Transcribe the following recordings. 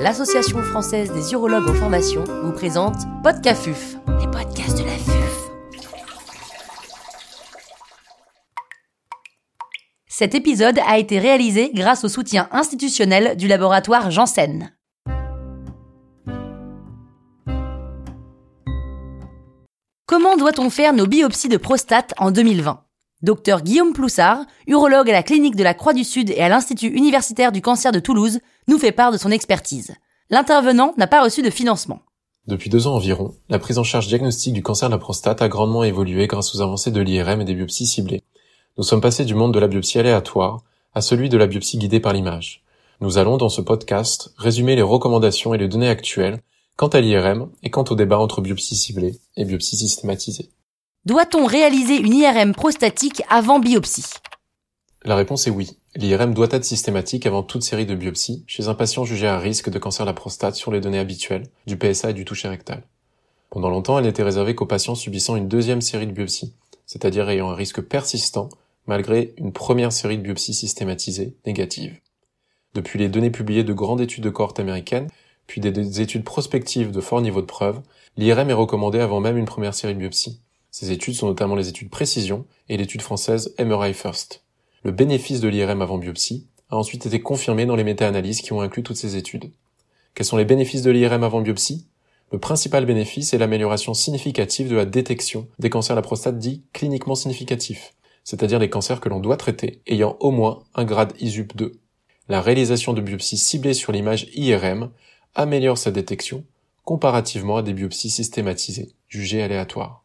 l'Association française des urologues en formation, vous présente Podcafuf, les podcasts de la FUF. Cet épisode a été réalisé grâce au soutien institutionnel du laboratoire Janssen. Comment doit-on faire nos biopsies de prostate en 2020 Docteur Guillaume Ploussard, urologue à la clinique de la Croix du Sud et à l'Institut universitaire du cancer de Toulouse, nous fait part de son expertise. L'intervenant n'a pas reçu de financement. Depuis deux ans environ, la prise en charge diagnostique du cancer de la prostate a grandement évolué grâce aux avancées de l'IRM et des biopsies ciblées. Nous sommes passés du monde de la biopsie aléatoire à celui de la biopsie guidée par l'image. Nous allons, dans ce podcast, résumer les recommandations et les données actuelles quant à l'IRM et quant au débat entre biopsie ciblée et biopsie systématisée. Doit-on réaliser une IRM prostatique avant biopsie? La réponse est oui. L'IRM doit être systématique avant toute série de biopsies chez un patient jugé à risque de cancer de la prostate sur les données habituelles du PSA et du toucher rectal. Pendant longtemps, elle n'était réservée qu'aux patients subissant une deuxième série de biopsies, c'est-à-dire ayant un risque persistant malgré une première série de biopsies systématisées négatives. Depuis les données publiées de grandes études de cohorte américaines, puis des études prospectives de fort niveau de preuve, l'IRM est recommandée avant même une première série de biopsies. Ces études sont notamment les études précision et l'étude française MRI First. Le bénéfice de l'IRM avant biopsie a ensuite été confirmé dans les méta-analyses qui ont inclus toutes ces études. Quels sont les bénéfices de l'IRM avant biopsie? Le principal bénéfice est l'amélioration significative de la détection des cancers de la prostate dits cliniquement significatifs, c'est-à-dire les cancers que l'on doit traiter ayant au moins un grade ISUP 2. La réalisation de biopsies ciblées sur l'image IRM améliore sa détection comparativement à des biopsies systématisées, jugées aléatoires.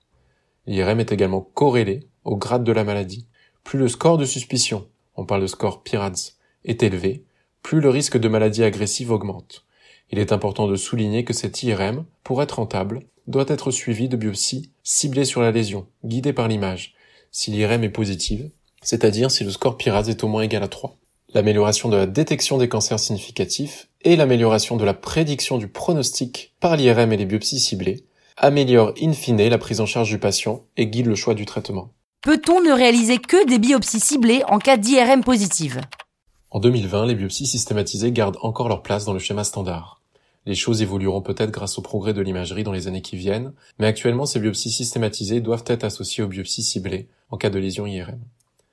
L'IRM est également corrélé au grade de la maladie. Plus le score de suspicion, on parle de score PIRADS, est élevé, plus le risque de maladie agressive augmente. Il est important de souligner que cette IRM, pour être rentable, doit être suivie de biopsies ciblées sur la lésion, guidées par l'image, si l'IRM est positive, c'est-à-dire si le score PIRADS est au moins égal à 3. L'amélioration de la détection des cancers significatifs et l'amélioration de la prédiction du pronostic par l'IRM et les biopsies ciblées améliore in fine la prise en charge du patient et guide le choix du traitement. Peut-on ne réaliser que des biopsies ciblées en cas d'IRM positive? En 2020, les biopsies systématisées gardent encore leur place dans le schéma standard. Les choses évolueront peut-être grâce au progrès de l'imagerie dans les années qui viennent, mais actuellement ces biopsies systématisées doivent être associées aux biopsies ciblées en cas de lésion IRM.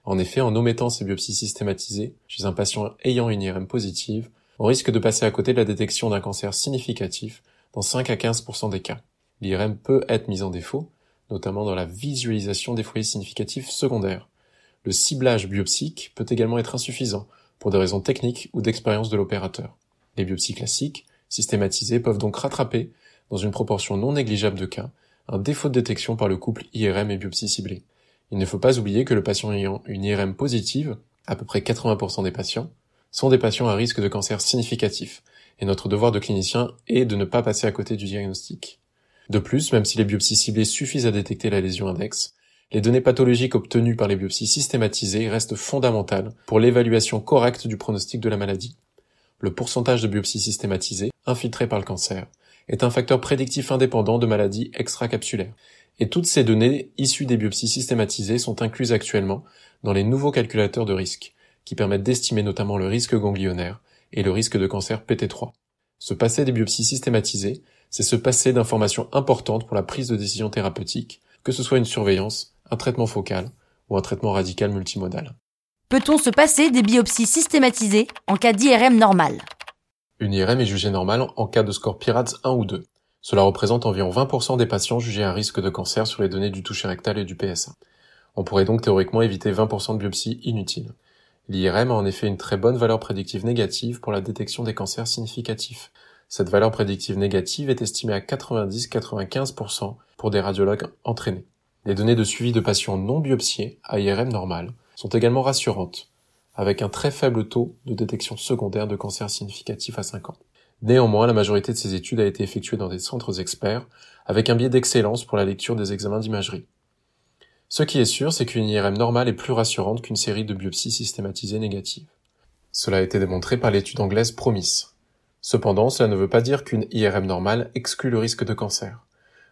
En effet, en omettant ces biopsies systématisées chez un patient ayant une IRM positive, on risque de passer à côté de la détection d'un cancer significatif dans 5 à 15% des cas l'IRM peut être mise en défaut, notamment dans la visualisation des foyers significatifs secondaires. Le ciblage biopsique peut également être insuffisant, pour des raisons techniques ou d'expérience de l'opérateur. Les biopsies classiques, systématisées, peuvent donc rattraper, dans une proportion non négligeable de cas, un défaut de détection par le couple IRM et biopsie ciblée. Il ne faut pas oublier que le patient ayant une IRM positive, à peu près 80% des patients, sont des patients à risque de cancer significatif, et notre devoir de clinicien est de ne pas passer à côté du diagnostic. De plus, même si les biopsies ciblées suffisent à détecter la lésion index, les données pathologiques obtenues par les biopsies systématisées restent fondamentales pour l'évaluation correcte du pronostic de la maladie. Le pourcentage de biopsies systématisées, infiltrées par le cancer, est un facteur prédictif indépendant de maladies extracapsulaires. Et toutes ces données issues des biopsies systématisées sont incluses actuellement dans les nouveaux calculateurs de risque, qui permettent d'estimer notamment le risque ganglionnaire et le risque de cancer PT3. Ce passé des biopsies systématisées c'est se passer d'informations importantes pour la prise de décision thérapeutique, que ce soit une surveillance, un traitement focal ou un traitement radical multimodal. Peut-on se passer des biopsies systématisées en cas d'IRM normal? Une IRM est jugée normale en cas de score PIRADS 1 ou 2. Cela représente environ 20% des patients jugés à risque de cancer sur les données du toucher rectal et du PSA. On pourrait donc théoriquement éviter 20% de biopsies inutiles. L'IRM a en effet une très bonne valeur prédictive négative pour la détection des cancers significatifs. Cette valeur prédictive négative est estimée à 90-95% pour des radiologues entraînés. Les données de suivi de patients non biopsiés à IRM normal sont également rassurantes, avec un très faible taux de détection secondaire de cancer significatif à 5 ans. Néanmoins, la majorité de ces études a été effectuée dans des centres experts, avec un biais d'excellence pour la lecture des examens d'imagerie. Ce qui est sûr, c'est qu'une IRM normale est plus rassurante qu'une série de biopsies systématisées négatives. Cela a été démontré par l'étude anglaise Promise, Cependant, cela ne veut pas dire qu'une IRM normale exclut le risque de cancer.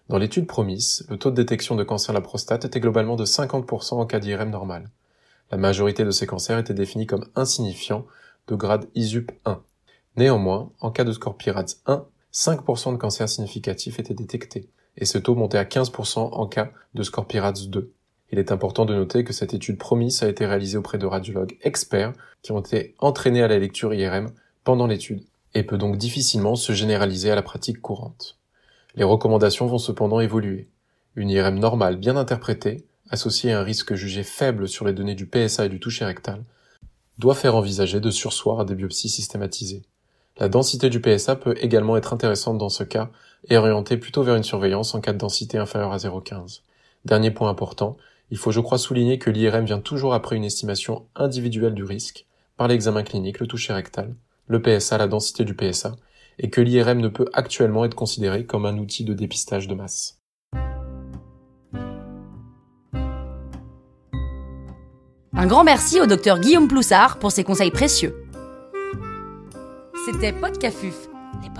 Dans l'étude Promise, le taux de détection de cancer de la prostate était globalement de 50% en cas d'IRM normale. La majorité de ces cancers étaient définis comme insignifiants de grade ISUP 1. Néanmoins, en cas de score PIRADS 1, 5% de cancers significatifs étaient détectés, et ce taux montait à 15% en cas de score PIRADS 2. Il est important de noter que cette étude promise a été réalisée auprès de radiologues experts qui ont été entraînés à la lecture IRM pendant l'étude, et peut donc difficilement se généraliser à la pratique courante. Les recommandations vont cependant évoluer. Une IRM normale bien interprétée, associée à un risque jugé faible sur les données du PSA et du toucher rectal, doit faire envisager de sursoir à des biopsies systématisées. La densité du PSA peut également être intéressante dans ce cas et orienter plutôt vers une surveillance en cas de densité inférieure à 0,15. Dernier point important, il faut je crois souligner que l'IRM vient toujours après une estimation individuelle du risque, par l'examen clinique, le toucher rectal, le PSA, la densité du PSA, et que l'IRM ne peut actuellement être considéré comme un outil de dépistage de masse. Un grand merci au docteur Guillaume Ploussard pour ses conseils précieux. C'était Podcafuf, les de